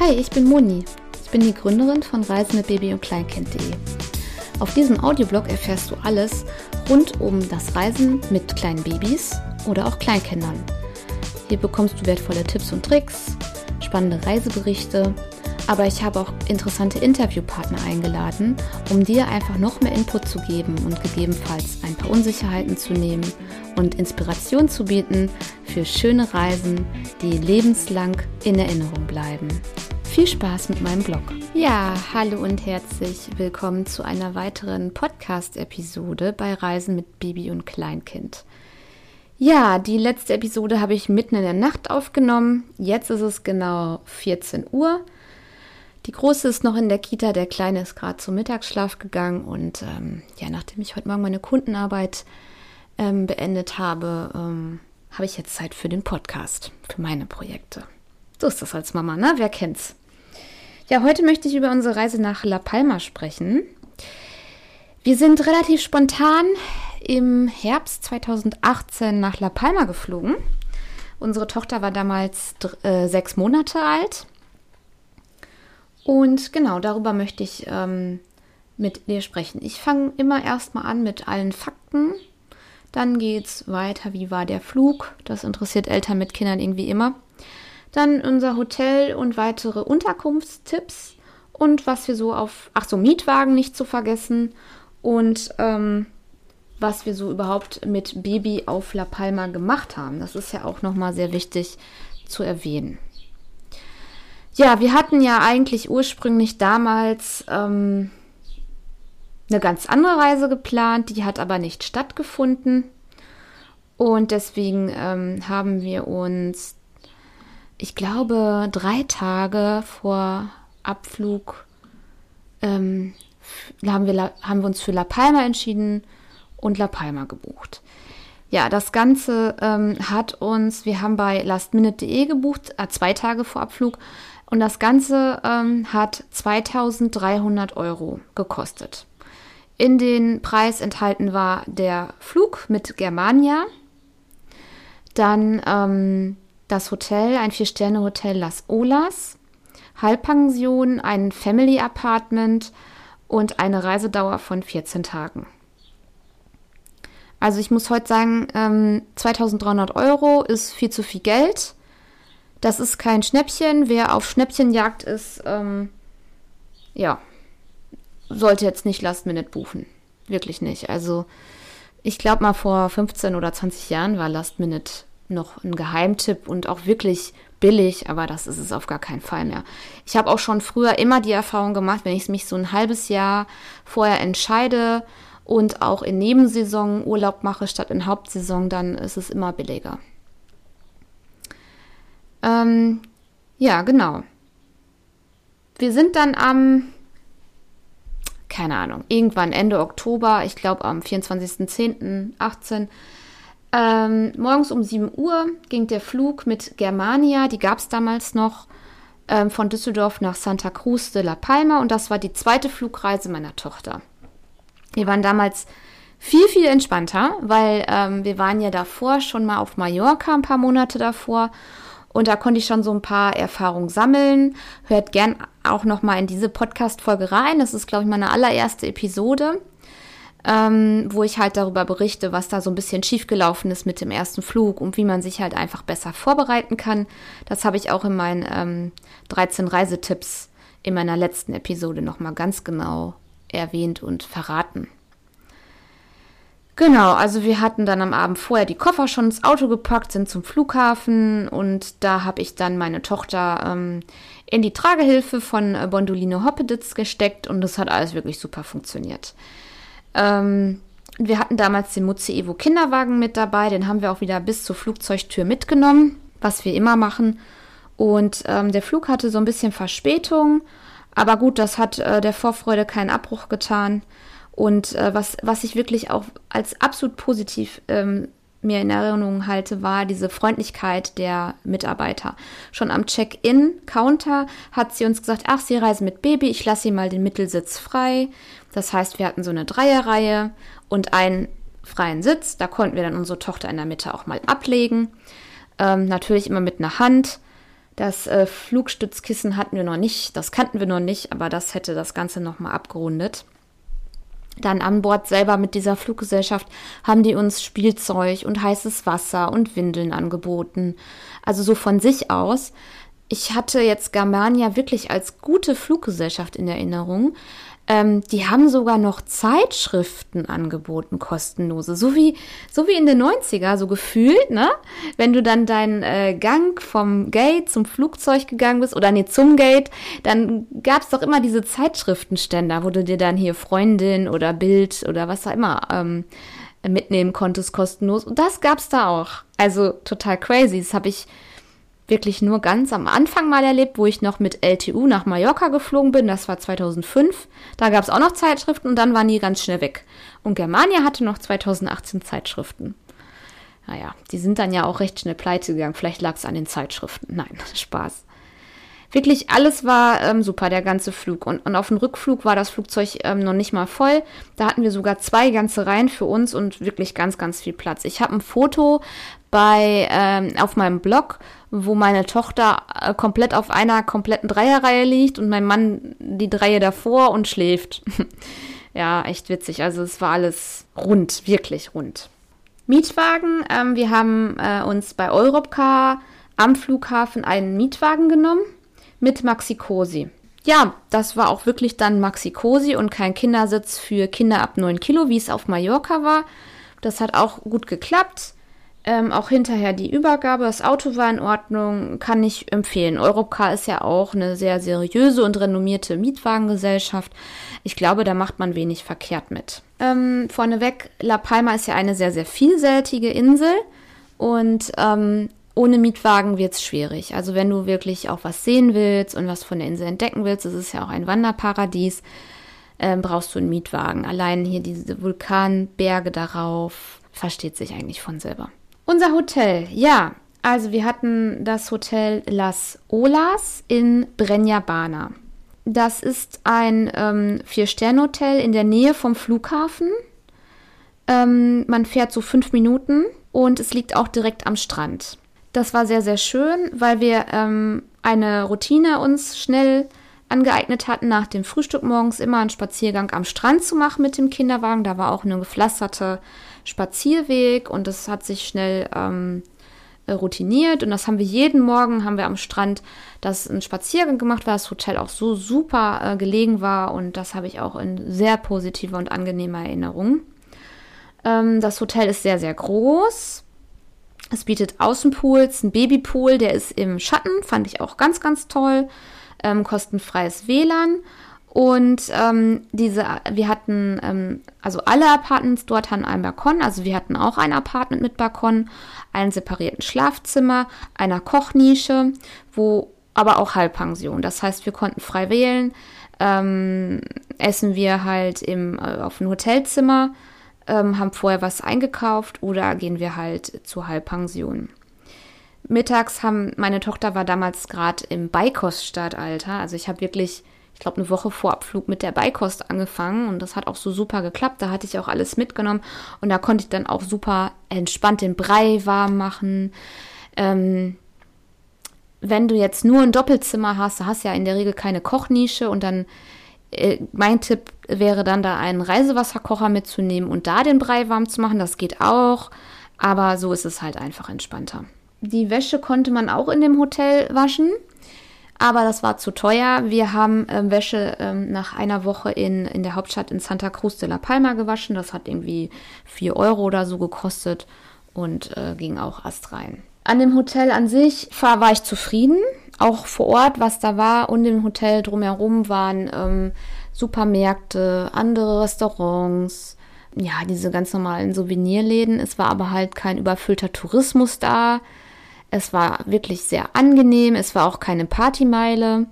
Hi, ich bin Moni. Ich bin die Gründerin von Reisen mit Baby und Kleinkind.de. Auf diesem Audioblog erfährst du alles rund um das Reisen mit kleinen Babys oder auch Kleinkindern. Hier bekommst du wertvolle Tipps und Tricks, spannende Reiseberichte, aber ich habe auch interessante Interviewpartner eingeladen, um dir einfach noch mehr Input zu geben und gegebenenfalls ein paar Unsicherheiten zu nehmen und Inspiration zu bieten für schöne Reisen, die lebenslang in Erinnerung bleiben. Viel Spaß mit meinem Blog. Ja, hallo und herzlich willkommen zu einer weiteren Podcast-Episode bei Reisen mit Baby und Kleinkind. Ja, die letzte Episode habe ich mitten in der Nacht aufgenommen. Jetzt ist es genau 14 Uhr. Die Große ist noch in der Kita, der Kleine ist gerade zum Mittagsschlaf gegangen und ähm, ja, nachdem ich heute Morgen meine Kundenarbeit ähm, beendet habe, ähm, habe ich jetzt Zeit für den Podcast, für meine Projekte. So ist das als Mama, ne? Wer kennt's? Ja, heute möchte ich über unsere Reise nach La Palma sprechen. Wir sind relativ spontan im Herbst 2018 nach La Palma geflogen. Unsere Tochter war damals äh, sechs Monate alt. Und genau darüber möchte ich ähm, mit dir sprechen. Ich fange immer erstmal an mit allen Fakten. Dann geht es weiter, wie war der Flug. Das interessiert Eltern mit Kindern irgendwie immer. Dann unser Hotel und weitere Unterkunftstipps. Und was wir so auf, ach so, Mietwagen nicht zu vergessen. Und ähm, was wir so überhaupt mit Baby auf La Palma gemacht haben. Das ist ja auch nochmal sehr wichtig zu erwähnen. Ja, wir hatten ja eigentlich ursprünglich damals ähm, eine ganz andere Reise geplant, die hat aber nicht stattgefunden. Und deswegen ähm, haben wir uns, ich glaube, drei Tage vor Abflug ähm, haben, wir, haben wir uns für La Palma entschieden und La Palma gebucht. Ja, das Ganze ähm, hat uns, wir haben bei lastminute.de gebucht, äh, zwei Tage vor Abflug, und das Ganze ähm, hat 2300 Euro gekostet. In den Preis enthalten war der Flug mit Germania, dann ähm, das Hotel, ein Vier-Sterne-Hotel Las Olas, Halbpension, ein Family Apartment und eine Reisedauer von 14 Tagen. Also ich muss heute sagen, ähm, 2300 Euro ist viel zu viel Geld. Das ist kein Schnäppchen. Wer auf Schnäppchenjagd ist, ähm, ja, sollte jetzt nicht Last Minute buchen. Wirklich nicht. Also ich glaube mal vor 15 oder 20 Jahren war Last Minute noch ein Geheimtipp und auch wirklich billig, aber das ist es auf gar keinen Fall mehr. Ich habe auch schon früher immer die Erfahrung gemacht, wenn ich mich so ein halbes Jahr vorher entscheide und auch in Nebensaison Urlaub mache statt in Hauptsaison, dann ist es immer billiger. Ähm, ja, genau. Wir sind dann am, keine Ahnung, irgendwann Ende Oktober, ich glaube am 24.10.18, ähm, morgens um 7 Uhr ging der Flug mit Germania, die gab es damals noch, ähm, von Düsseldorf nach Santa Cruz de la Palma und das war die zweite Flugreise meiner Tochter. Wir waren damals viel, viel entspannter, weil ähm, wir waren ja davor schon mal auf Mallorca, ein paar Monate davor und da konnte ich schon so ein paar Erfahrungen sammeln. Hört gern auch noch mal in diese Podcast-Folge rein. Das ist, glaube ich, meine allererste Episode, ähm, wo ich halt darüber berichte, was da so ein bisschen schiefgelaufen ist mit dem ersten Flug und wie man sich halt einfach besser vorbereiten kann. Das habe ich auch in meinen ähm, 13 Reisetipps in meiner letzten Episode noch mal ganz genau erwähnt und verraten. Genau, also wir hatten dann am Abend vorher die Koffer schon ins Auto gepackt, sind zum Flughafen und da habe ich dann meine Tochter ähm, in die Tragehilfe von äh, Bondolino Hoppeditz gesteckt und das hat alles wirklich super funktioniert. Ähm, wir hatten damals den Mutze Evo Kinderwagen mit dabei, den haben wir auch wieder bis zur Flugzeugtür mitgenommen, was wir immer machen. Und ähm, der Flug hatte so ein bisschen Verspätung, aber gut, das hat äh, der Vorfreude keinen Abbruch getan. Und äh, was, was ich wirklich auch als absolut positiv ähm, mir in Erinnerung halte, war diese Freundlichkeit der Mitarbeiter. Schon am Check-in-Counter hat sie uns gesagt, ach, Sie reisen mit Baby, ich lasse Sie mal den Mittelsitz frei. Das heißt, wir hatten so eine Dreierreihe und einen freien Sitz. Da konnten wir dann unsere Tochter in der Mitte auch mal ablegen. Ähm, natürlich immer mit einer Hand. Das äh, Flugstützkissen hatten wir noch nicht, das kannten wir noch nicht, aber das hätte das Ganze nochmal abgerundet. Dann an Bord selber mit dieser Fluggesellschaft haben die uns Spielzeug und heißes Wasser und Windeln angeboten. Also so von sich aus. Ich hatte jetzt Germania wirklich als gute Fluggesellschaft in Erinnerung. Ähm, die haben sogar noch Zeitschriften angeboten, kostenlose. So wie, so wie in den 90er, so gefühlt, ne? Wenn du dann deinen äh, Gang vom Gate zum Flugzeug gegangen bist oder nee, zum Gate, dann gab es doch immer diese Zeitschriftenständer, wo du dir dann hier Freundin oder Bild oder was auch immer ähm, mitnehmen konntest, kostenlos. Und das gab's da auch. Also total crazy. Das habe ich wirklich nur ganz am Anfang mal erlebt, wo ich noch mit LTU nach Mallorca geflogen bin. Das war 2005. Da gab es auch noch Zeitschriften und dann waren die ganz schnell weg. Und Germania hatte noch 2018 Zeitschriften. Naja, die sind dann ja auch recht schnell pleite gegangen. Vielleicht lag es an den Zeitschriften. Nein, Spaß. Wirklich alles war ähm, super, der ganze Flug. Und, und auf dem Rückflug war das Flugzeug ähm, noch nicht mal voll. Da hatten wir sogar zwei ganze Reihen für uns und wirklich ganz, ganz viel Platz. Ich habe ein Foto bei ähm, auf meinem Blog, wo meine Tochter äh, komplett auf einer kompletten Dreierreihe liegt und mein Mann die Dreie davor und schläft. ja, echt witzig. Also es war alles rund, wirklich rund. Mietwagen, ähm, wir haben äh, uns bei Europcar am Flughafen einen Mietwagen genommen mit Maxi Cosi. Ja, das war auch wirklich dann Maxi Cosi und kein Kindersitz für Kinder ab 9 Kilo, wie es auf Mallorca war. Das hat auch gut geklappt. Ähm, auch hinterher die Übergabe, das Auto war in Ordnung, kann ich empfehlen. Europcar ist ja auch eine sehr seriöse und renommierte Mietwagengesellschaft. Ich glaube, da macht man wenig verkehrt mit. Ähm, vorneweg, La Palma ist ja eine sehr, sehr vielseitige Insel und ähm, ohne Mietwagen wird es schwierig. Also wenn du wirklich auch was sehen willst und was von der Insel entdecken willst, es ist ja auch ein Wanderparadies, äh, brauchst du einen Mietwagen. Allein hier diese Vulkanberge darauf, versteht sich eigentlich von selber. Unser Hotel, ja. Also wir hatten das Hotel Las Olas in Brenjabana. Das ist ein ähm, Vier-Sterne-Hotel in der Nähe vom Flughafen. Ähm, man fährt so fünf Minuten und es liegt auch direkt am Strand. Das war sehr, sehr schön, weil wir ähm, eine Routine uns schnell angeeignet hatten, nach dem Frühstück morgens immer einen Spaziergang am Strand zu machen mit dem Kinderwagen. Da war auch eine gepflasterte Spazierweg und das hat sich schnell ähm, routiniert und das haben wir jeden Morgen, haben wir am Strand das einen Spaziergang gemacht, weil das Hotel auch so super äh, gelegen war und das habe ich auch in sehr positiver und angenehmer Erinnerung. Ähm, das Hotel ist sehr, sehr groß es bietet Außenpools, ein Babypool, der ist im Schatten, fand ich auch ganz, ganz toll. Ähm, kostenfreies WLAN. Und ähm, diese, wir hatten, ähm, also alle Apartments dort hatten einen Balkon. Also wir hatten auch ein Apartment mit Balkon, einen separierten Schlafzimmer, einer Kochnische, wo aber auch Halbpension. Das heißt, wir konnten frei wählen. Ähm, essen wir halt im, äh, auf dem Hotelzimmer ähm, haben vorher was eingekauft oder gehen wir halt zur Halbpension. Mittags haben, meine Tochter war damals gerade im Beikost-Startalter. Also ich habe wirklich, ich glaube, eine Woche vor Abflug mit der Beikost angefangen und das hat auch so super geklappt. Da hatte ich auch alles mitgenommen und da konnte ich dann auch super entspannt den Brei warm machen. Ähm, wenn du jetzt nur ein Doppelzimmer hast, hast ja in der Regel keine Kochnische und dann äh, mein Tipp wäre dann da einen Reisewasserkocher mitzunehmen und da den Brei warm zu machen. Das geht auch, aber so ist es halt einfach entspannter. Die Wäsche konnte man auch in dem Hotel waschen, aber das war zu teuer. Wir haben äh, Wäsche ähm, nach einer Woche in, in der Hauptstadt in Santa Cruz de la Palma gewaschen. Das hat irgendwie 4 Euro oder so gekostet und äh, ging auch erst rein. An dem Hotel an sich war, war ich zufrieden auch vor Ort, was da war und im Hotel drumherum waren ähm, Supermärkte, andere Restaurants, ja, diese ganz normalen Souvenirläden. Es war aber halt kein überfüllter Tourismus da. Es war wirklich sehr angenehm. Es war auch keine Partymeile.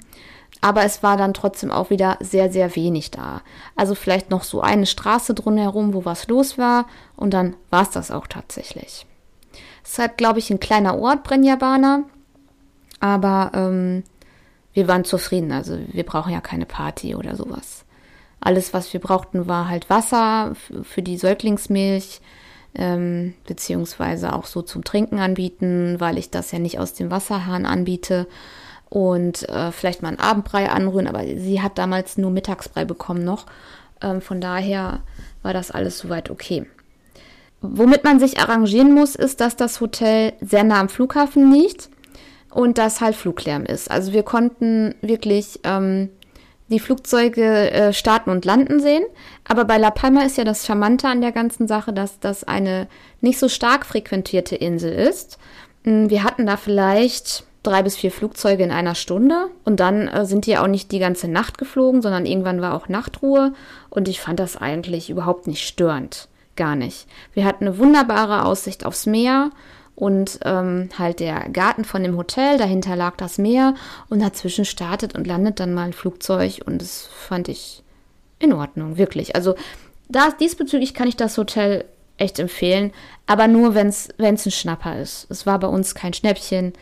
Aber es war dann trotzdem auch wieder sehr, sehr wenig da. Also vielleicht noch so eine Straße drumherum, wo was los war. Und dann war es das auch tatsächlich. Es ist halt, glaube ich, ein kleiner Ort, Brenjabana. Aber ähm, wir waren zufrieden. Also wir brauchen ja keine Party oder sowas. Alles, was wir brauchten, war halt Wasser für die Säuglingsmilch, ähm, beziehungsweise auch so zum Trinken anbieten, weil ich das ja nicht aus dem Wasserhahn anbiete. und äh, vielleicht mal einen Abendbrei anrühren, aber sie hat damals nur Mittagsbrei bekommen noch. Ähm, von daher war das alles soweit okay. Womit man sich arrangieren muss, ist, dass das Hotel sehr nah am Flughafen liegt und dass halt Fluglärm ist. Also wir konnten wirklich ähm, die Flugzeuge äh, starten und landen sehen. Aber bei La Palma ist ja das Charmante an der ganzen Sache, dass das eine nicht so stark frequentierte Insel ist. Hm, wir hatten da vielleicht drei bis vier Flugzeuge in einer Stunde und dann äh, sind die auch nicht die ganze Nacht geflogen, sondern irgendwann war auch Nachtruhe und ich fand das eigentlich überhaupt nicht störend. Gar nicht. Wir hatten eine wunderbare Aussicht aufs Meer und ähm, halt der Garten von dem Hotel, dahinter lag das Meer und dazwischen startet und landet dann mal ein Flugzeug und das fand ich in Ordnung, wirklich. Also da, diesbezüglich kann ich das Hotel echt empfehlen, aber nur, wenn es ein Schnapper ist. Es war bei uns kein Schnäppchen.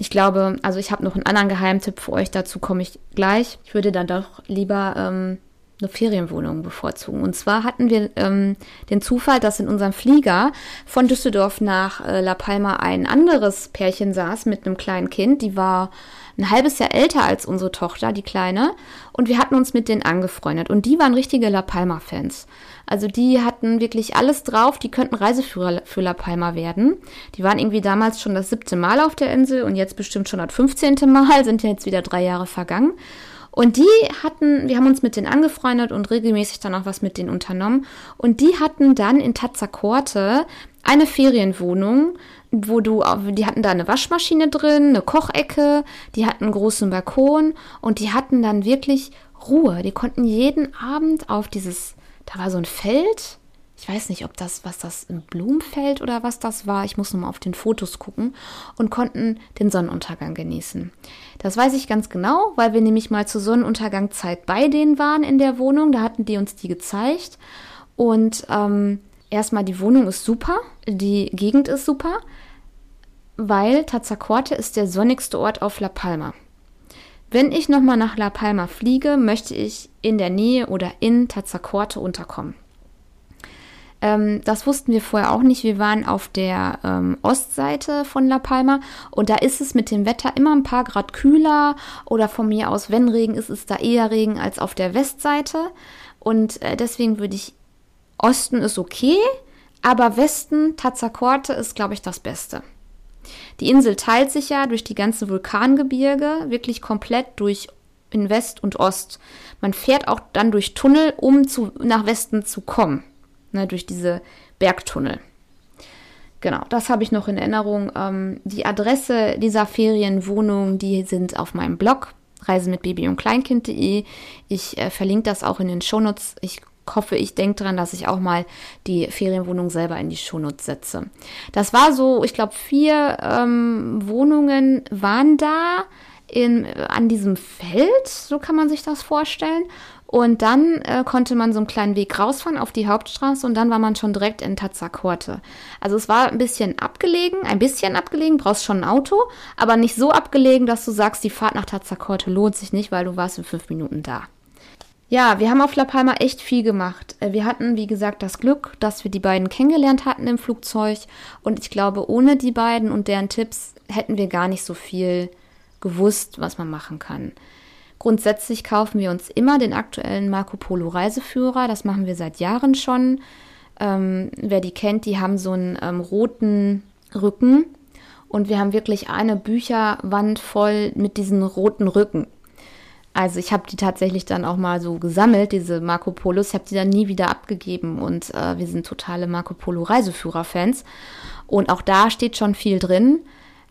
Ich glaube, also ich habe noch einen anderen Geheimtipp für euch, dazu komme ich gleich. Ich würde dann doch lieber ähm, eine Ferienwohnung bevorzugen. Und zwar hatten wir ähm, den Zufall, dass in unserem Flieger von Düsseldorf nach äh, La Palma ein anderes Pärchen saß mit einem kleinen Kind. Die war ein halbes Jahr älter als unsere Tochter, die Kleine. Und wir hatten uns mit denen angefreundet. Und die waren richtige La Palma-Fans. Also die hatten wirklich alles drauf. Die könnten Reiseführer für La Palma werden. Die waren irgendwie damals schon das siebte Mal auf der Insel und jetzt bestimmt schon das 15. Mal, sind ja jetzt wieder drei Jahre vergangen. Und die hatten, wir haben uns mit denen angefreundet und regelmäßig dann auch was mit denen unternommen. Und die hatten dann in Tazakorte eine Ferienwohnung, wo du, die hatten da eine Waschmaschine drin, eine Kochecke, die hatten einen großen Balkon und die hatten dann wirklich Ruhe. Die konnten jeden Abend auf dieses, da war so ein Feld, ich weiß nicht, ob das, was das im Blumenfeld oder was das war. Ich muss nochmal auf den Fotos gucken und konnten den Sonnenuntergang genießen. Das weiß ich ganz genau, weil wir nämlich mal zur Sonnenuntergangzeit bei denen waren in der Wohnung. Da hatten die uns die gezeigt. Und ähm, erstmal, die Wohnung ist super, die Gegend ist super, weil Tazacorte ist der sonnigste Ort auf La Palma. Wenn ich nochmal nach La Palma fliege, möchte ich in der Nähe oder in Tazacorte unterkommen. Ähm, das wussten wir vorher auch nicht. Wir waren auf der ähm, Ostseite von La Palma und da ist es mit dem Wetter immer ein paar Grad kühler oder von mir aus, wenn Regen ist, ist da eher Regen als auf der Westseite. Und äh, deswegen würde ich, Osten ist okay, aber Westen, Tazacorte ist, glaube ich, das Beste. Die Insel teilt sich ja durch die ganzen Vulkangebirge wirklich komplett durch in West und Ost. Man fährt auch dann durch Tunnel, um zu, nach Westen zu kommen ne, durch diese Bergtunnel. Genau, das habe ich noch in Erinnerung. Ähm, die Adresse dieser Ferienwohnung, die sind auf meinem Blog reise mit Baby und Kleinkind.de. Ich äh, verlinke das auch in den Shownotes. Ich hoffe, ich denke daran, dass ich auch mal die Ferienwohnung selber in die Shownotes setze. Das war so, ich glaube, vier ähm, Wohnungen waren da in, an diesem Feld, so kann man sich das vorstellen. Und dann äh, konnte man so einen kleinen Weg rausfahren auf die Hauptstraße und dann war man schon direkt in Tazakorte. Also es war ein bisschen abgelegen, ein bisschen abgelegen, brauchst schon ein Auto, aber nicht so abgelegen, dass du sagst, die Fahrt nach Tazakorte lohnt sich nicht, weil du warst in fünf Minuten da. Ja, wir haben auf La Palma echt viel gemacht. Äh, wir hatten, wie gesagt, das Glück, dass wir die beiden kennengelernt hatten im Flugzeug. Und ich glaube, ohne die beiden und deren Tipps hätten wir gar nicht so viel gewusst, was man machen kann. Grundsätzlich kaufen wir uns immer den aktuellen Marco Polo Reiseführer. Das machen wir seit Jahren schon. Ähm, wer die kennt, die haben so einen ähm, roten Rücken. Und wir haben wirklich eine Bücherwand voll mit diesen roten Rücken. Also ich habe die tatsächlich dann auch mal so gesammelt, diese Marco Polos. Ich habe die dann nie wieder abgegeben und äh, wir sind totale Marco Polo Reiseführer-Fans. Und auch da steht schon viel drin.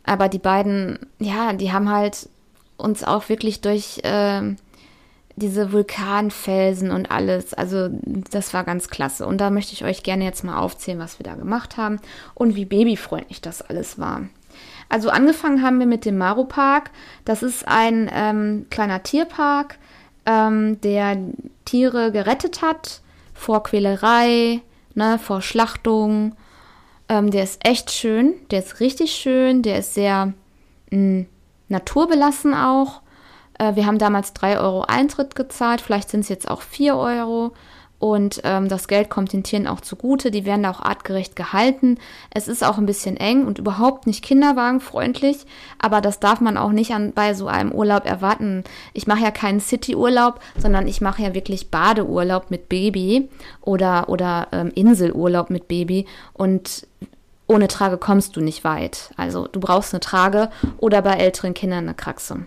Aber die beiden, ja, die haben halt uns auch wirklich durch äh, diese Vulkanfelsen und alles, also das war ganz klasse. Und da möchte ich euch gerne jetzt mal aufzählen, was wir da gemacht haben und wie babyfreundlich das alles war. Also angefangen haben wir mit dem Maru Park. Das ist ein ähm, kleiner Tierpark, ähm, der Tiere gerettet hat vor Quälerei, ne, vor Schlachtung. Ähm, der ist echt schön, der ist richtig schön, der ist sehr mh, mm, naturbelassen auch. Äh, wir haben damals 3 Euro Eintritt gezahlt, vielleicht sind es jetzt auch 4 Euro. und ähm, das Geld kommt den Tieren auch zugute. Die werden da auch artgerecht gehalten. Es ist auch ein bisschen eng und überhaupt nicht kinderwagenfreundlich, aber das darf man auch nicht an, bei so einem Urlaub erwarten. Ich mache ja keinen City-Urlaub, sondern ich mache ja wirklich Badeurlaub mit Baby oder, oder ähm, Inselurlaub mit Baby und ohne Trage kommst du nicht weit. Also du brauchst eine Trage oder bei älteren Kindern eine Kraxe.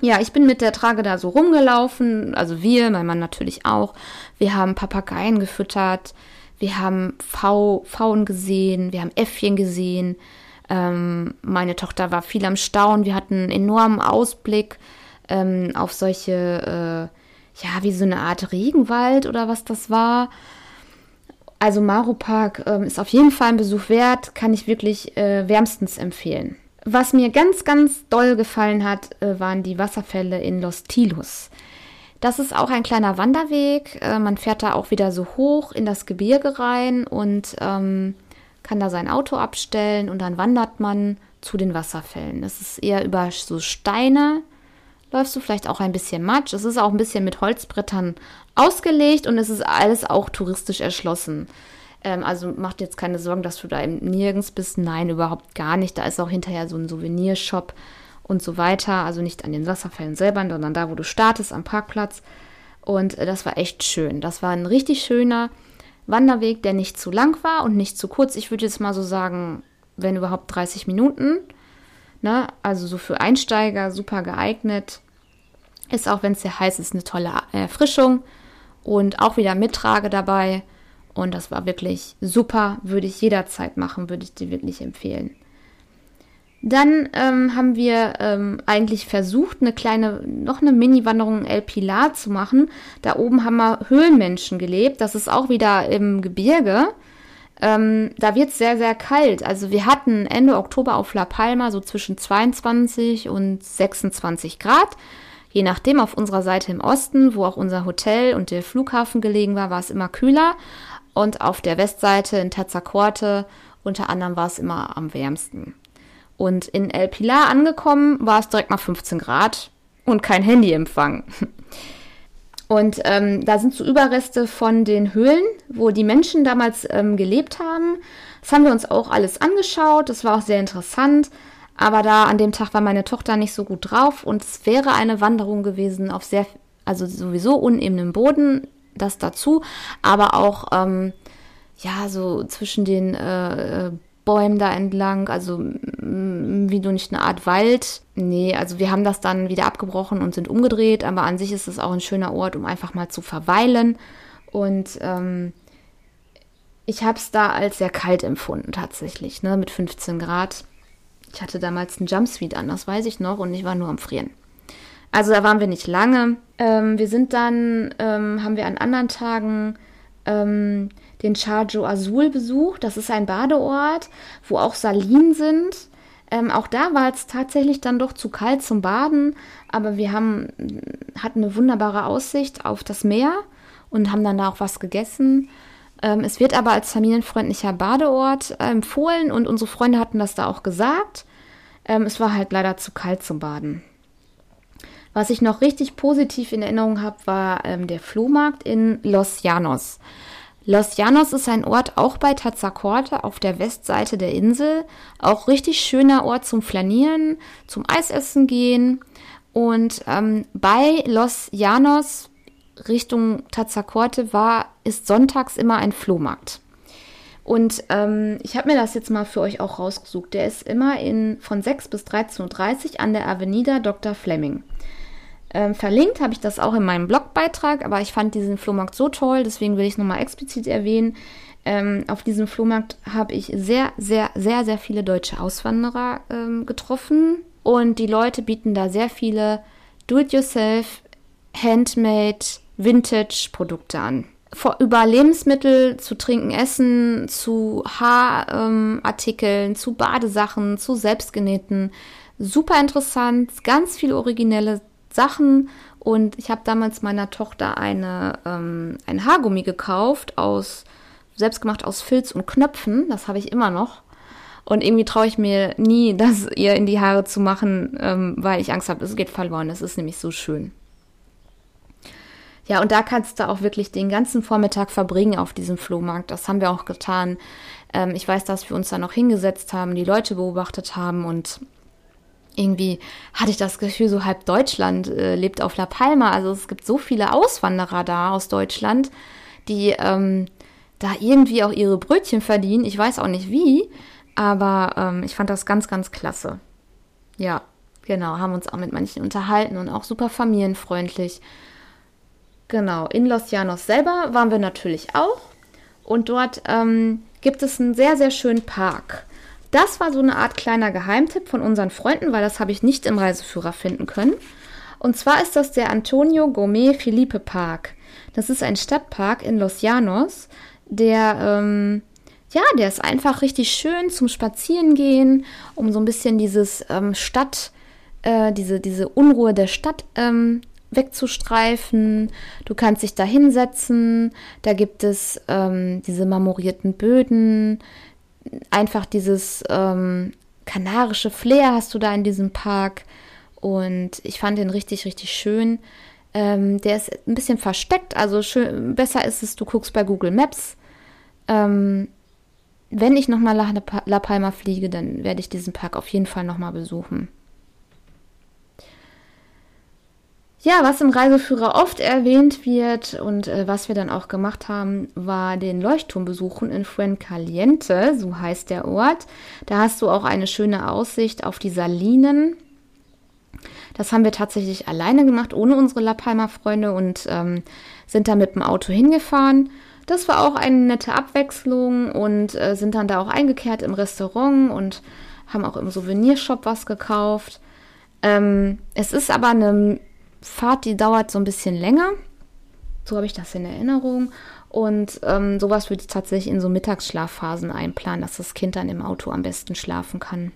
Ja, ich bin mit der Trage da so rumgelaufen, also wir, mein Mann natürlich auch. Wir haben Papageien gefüttert, wir haben Pfauen gesehen, wir haben Äffchen gesehen. Ähm, meine Tochter war viel am Staunen, wir hatten einen enormen Ausblick ähm, auf solche, äh, ja, wie so eine Art Regenwald oder was das war. Also Maro Park ähm, ist auf jeden Fall ein Besuch wert, kann ich wirklich äh, wärmstens empfehlen. Was mir ganz, ganz doll gefallen hat, äh, waren die Wasserfälle in Los Tilos. Das ist auch ein kleiner Wanderweg. Äh, man fährt da auch wieder so hoch in das Gebirge rein und ähm, kann da sein Auto abstellen und dann wandert man zu den Wasserfällen. Das ist eher über so Steine, läufst du vielleicht auch ein bisschen Matsch. Es ist auch ein bisschen mit Holzbrettern ausgelegt und es ist alles auch touristisch erschlossen. Ähm, also macht jetzt keine Sorgen, dass du da eben nirgends bist. Nein, überhaupt gar nicht. Da ist auch hinterher so ein Souvenirshop und so weiter. Also nicht an den Wasserfällen selber, sondern da, wo du startest, am Parkplatz. Und äh, das war echt schön. Das war ein richtig schöner Wanderweg, der nicht zu lang war und nicht zu kurz. Ich würde jetzt mal so sagen, wenn überhaupt 30 Minuten. Ne? Also so für Einsteiger super geeignet. Ist auch, wenn es sehr heiß ist, eine tolle Erfrischung. Und auch wieder Mittrage dabei. Und das war wirklich super, würde ich jederzeit machen, würde ich dir wirklich empfehlen. Dann ähm, haben wir ähm, eigentlich versucht, eine kleine, noch eine Mini-Wanderung in El Pilar zu machen. Da oben haben wir Höhlenmenschen gelebt. Das ist auch wieder im Gebirge. Ähm, da wird es sehr, sehr kalt. Also wir hatten Ende Oktober auf La Palma so zwischen 22 und 26 Grad. Je nachdem, auf unserer Seite im Osten, wo auch unser Hotel und der Flughafen gelegen war, war es immer kühler. Und auf der Westseite in Tazacorte unter anderem war es immer am wärmsten. Und in El Pilar angekommen war es direkt mal 15 Grad und kein Handyempfang. Und ähm, da sind so Überreste von den Höhlen, wo die Menschen damals ähm, gelebt haben. Das haben wir uns auch alles angeschaut. Das war auch sehr interessant. Aber da an dem Tag war meine Tochter nicht so gut drauf und es wäre eine Wanderung gewesen auf sehr, also sowieso unebenem Boden das dazu, aber auch ähm, ja so zwischen den äh, äh Bäumen da entlang, also wie du nicht eine Art Wald. Nee, also wir haben das dann wieder abgebrochen und sind umgedreht, aber an sich ist es auch ein schöner Ort, um einfach mal zu verweilen. Und ähm, ich habe es da als sehr kalt empfunden tatsächlich, ne, mit 15 Grad. Ich hatte damals einen Jumpsuit an, das weiß ich noch, und ich war nur am Frieren. Also da waren wir nicht lange. Ähm, wir sind dann, ähm, haben wir an anderen Tagen ähm, den Charjo Azul besucht. Das ist ein Badeort, wo auch Salinen sind. Ähm, auch da war es tatsächlich dann doch zu kalt zum Baden, aber wir haben, hatten eine wunderbare Aussicht auf das Meer und haben dann da auch was gegessen. Ähm, es wird aber als familienfreundlicher Badeort äh, empfohlen und unsere Freunde hatten das da auch gesagt. Ähm, es war halt leider zu kalt zum Baden. Was ich noch richtig positiv in Erinnerung habe, war ähm, der Flohmarkt in Los Llanos. Los Llanos ist ein Ort auch bei Tazacorte auf der Westseite der Insel. Auch richtig schöner Ort zum Flanieren, zum Eisessen gehen. Und ähm, bei Los Llanos Richtung Tazacorte war, ist sonntags immer ein Flohmarkt. Und ähm, ich habe mir das jetzt mal für euch auch rausgesucht. Der ist immer in, von 6 bis 13.30 Uhr an der Avenida Dr. Fleming. Ähm, verlinkt habe ich das auch in meinem Blogbeitrag, aber ich fand diesen Flohmarkt so toll, deswegen will ich es nochmal explizit erwähnen. Ähm, auf diesem Flohmarkt habe ich sehr, sehr, sehr, sehr viele deutsche Auswanderer ähm, getroffen und die Leute bieten da sehr viele Do-it-yourself, Handmade, Vintage-Produkte an. Vor, über Lebensmittel zu trinken, Essen, zu Haarartikeln, zu Badesachen, zu selbstgenähten. Super interessant, ganz viele originelle Sachen. Und ich habe damals meiner Tochter eine, ähm, ein Haargummi gekauft, aus, selbstgemacht aus Filz und Knöpfen. Das habe ich immer noch. Und irgendwie traue ich mir nie, das ihr in die Haare zu machen, ähm, weil ich Angst habe, es geht verloren. Es ist nämlich so schön. Ja, und da kannst du auch wirklich den ganzen Vormittag verbringen auf diesem Flohmarkt. Das haben wir auch getan. Ähm, ich weiß, dass wir uns da noch hingesetzt haben, die Leute beobachtet haben und irgendwie hatte ich das Gefühl, so halb Deutschland äh, lebt auf La Palma. Also es gibt so viele Auswanderer da aus Deutschland, die ähm, da irgendwie auch ihre Brötchen verdienen. Ich weiß auch nicht wie, aber ähm, ich fand das ganz, ganz klasse. Ja, genau, haben uns auch mit manchen unterhalten und auch super familienfreundlich. Genau, in Los Llanos selber waren wir natürlich auch. Und dort ähm, gibt es einen sehr, sehr schönen Park. Das war so eine Art kleiner Geheimtipp von unseren Freunden, weil das habe ich nicht im Reiseführer finden können. Und zwar ist das der Antonio Gomez Felipe Park. Das ist ein Stadtpark in Los Llanos, der, ähm, ja, der ist einfach richtig schön zum Spazierengehen, um so ein bisschen dieses ähm, Stadt, äh, diese, diese Unruhe der Stadt ähm, wegzustreifen. Du kannst dich da hinsetzen. Da gibt es ähm, diese marmorierten Böden. Einfach dieses ähm, kanarische Flair hast du da in diesem Park. Und ich fand den richtig, richtig schön. Ähm, der ist ein bisschen versteckt. Also schön, besser ist es, du guckst bei Google Maps. Ähm, wenn ich nochmal nach La Palma fliege, dann werde ich diesen Park auf jeden Fall nochmal besuchen. Ja, was im Reiseführer oft erwähnt wird und äh, was wir dann auch gemacht haben, war den Leuchtturm besuchen in Fuencaliente, so heißt der Ort. Da hast du auch eine schöne Aussicht auf die Salinen. Das haben wir tatsächlich alleine gemacht, ohne unsere La Palma-Freunde und ähm, sind da mit dem Auto hingefahren. Das war auch eine nette Abwechslung und äh, sind dann da auch eingekehrt im Restaurant und haben auch im Souvenirshop was gekauft. Ähm, es ist aber eine Fahrt, die dauert so ein bisschen länger. So habe ich das in Erinnerung. Und ähm, sowas würde ich tatsächlich in so Mittagsschlafphasen einplanen, dass das Kind dann im Auto am besten schlafen kann.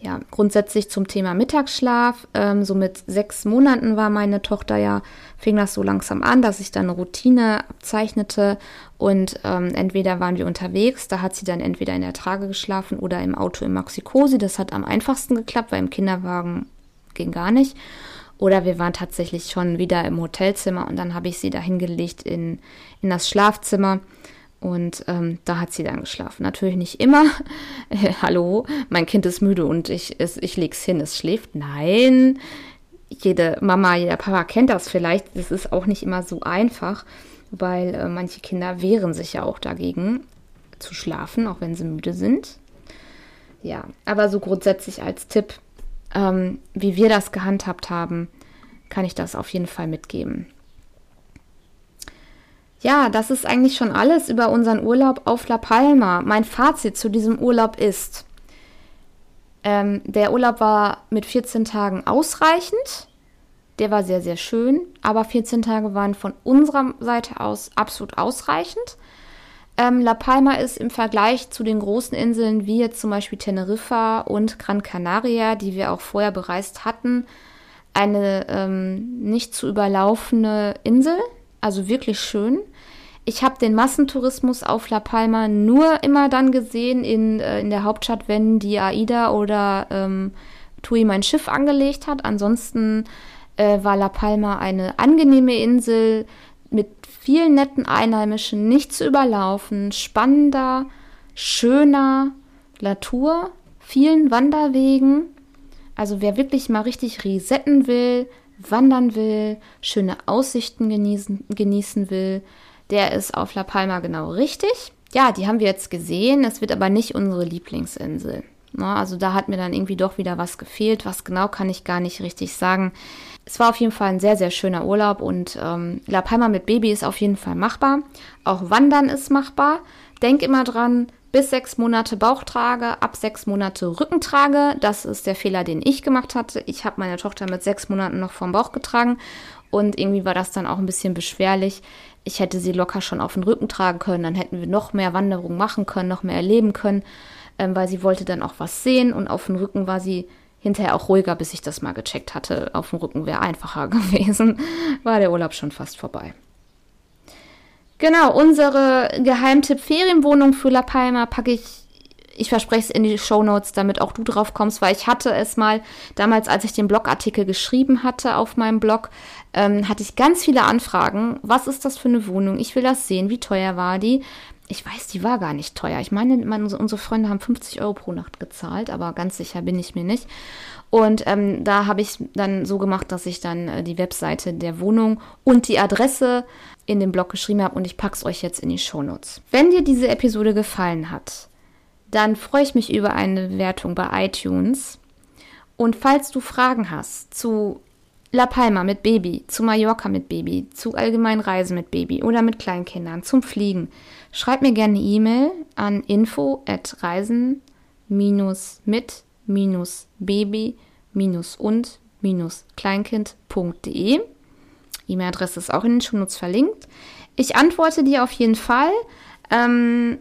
Ja, grundsätzlich zum Thema Mittagsschlaf. Ähm, so mit sechs Monaten war meine Tochter ja, fing das so langsam an, dass ich dann eine Routine abzeichnete und ähm, entweder waren wir unterwegs, da hat sie dann entweder in der Trage geschlafen oder im Auto im Maxikosi. Das hat am einfachsten geklappt, weil im Kinderwagen ging gar nicht. Oder wir waren tatsächlich schon wieder im Hotelzimmer und dann habe ich sie da hingelegt in, in das Schlafzimmer. Und ähm, da hat sie dann geschlafen. Natürlich nicht immer. Hallo, mein Kind ist müde und ich, es, ich lege es hin, es schläft. Nein, jede Mama, jeder Papa kennt das vielleicht. Es ist auch nicht immer so einfach, weil äh, manche Kinder wehren sich ja auch dagegen zu schlafen, auch wenn sie müde sind. Ja, aber so grundsätzlich als Tipp, ähm, wie wir das gehandhabt haben, kann ich das auf jeden Fall mitgeben. Ja, das ist eigentlich schon alles über unseren Urlaub auf La Palma. Mein Fazit zu diesem Urlaub ist, ähm, der Urlaub war mit 14 Tagen ausreichend. Der war sehr, sehr schön, aber 14 Tage waren von unserer Seite aus absolut ausreichend. Ähm, La Palma ist im Vergleich zu den großen Inseln wie jetzt zum Beispiel Teneriffa und Gran Canaria, die wir auch vorher bereist hatten, eine ähm, nicht zu überlaufene Insel, also wirklich schön. Ich habe den Massentourismus auf La Palma nur immer dann gesehen in, äh, in der Hauptstadt, wenn die AIDA oder ähm, TUI mein Schiff angelegt hat. Ansonsten äh, war La Palma eine angenehme Insel vielen netten Einheimischen nicht zu überlaufen, spannender, schöner Natur, vielen Wanderwegen. Also wer wirklich mal richtig resetten will, wandern will, schöne Aussichten genießen, genießen will, der ist auf La Palma genau richtig. Ja, die haben wir jetzt gesehen. Es wird aber nicht unsere Lieblingsinsel. Also da hat mir dann irgendwie doch wieder was gefehlt. Was genau kann ich gar nicht richtig sagen. Es war auf jeden Fall ein sehr, sehr schöner Urlaub und ähm, La Palma mit Baby ist auf jeden Fall machbar. Auch Wandern ist machbar. Denk immer dran, bis sechs Monate Bauchtrage, ab sechs Monate Rückentrage. Das ist der Fehler, den ich gemacht hatte. Ich habe meine Tochter mit sechs Monaten noch vom Bauch getragen und irgendwie war das dann auch ein bisschen beschwerlich. Ich hätte sie locker schon auf den Rücken tragen können, dann hätten wir noch mehr Wanderungen machen können, noch mehr erleben können ähm, weil sie wollte dann auch was sehen und auf dem Rücken war sie hinterher auch ruhiger, bis ich das mal gecheckt hatte. Auf dem Rücken wäre einfacher gewesen, war der Urlaub schon fast vorbei. Genau, unsere Geheimtipp Ferienwohnung für La Palma packe ich Ich verspreche es in die Show Notes, damit auch du drauf kommst, weil ich hatte es mal damals, als ich den Blogartikel geschrieben hatte auf meinem Blog, ähm, hatte ich ganz viele Anfragen. Was ist das für eine Wohnung? Ich will das sehen. Wie teuer war die? Ich weiß, die war gar nicht teuer. Ich meine, meine, unsere Freunde haben 50 Euro pro Nacht gezahlt, aber ganz sicher bin ich mir nicht. Und ähm, da habe ich dann so gemacht, dass ich dann äh, die Webseite der Wohnung und die Adresse in den Blog geschrieben habe und ich packe es euch jetzt in die Shownotes. Wenn dir diese Episode gefallen hat, dann freue ich mich über eine Bewertung bei iTunes. Und falls du Fragen hast zu La Palma mit Baby, zu Mallorca mit Baby, zu allgemeinen Reisen mit Baby oder mit Kleinkindern, zum Fliegen, schreib mir gerne eine E-Mail an info at reisen mit baby-und-kleinkind.de. E-Mail-Adresse ist auch in den Shownotes verlinkt. Ich antworte dir auf jeden Fall. Ähm,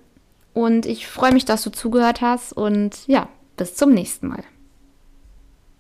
und ich freue mich, dass du zugehört hast. Und ja, bis zum nächsten Mal.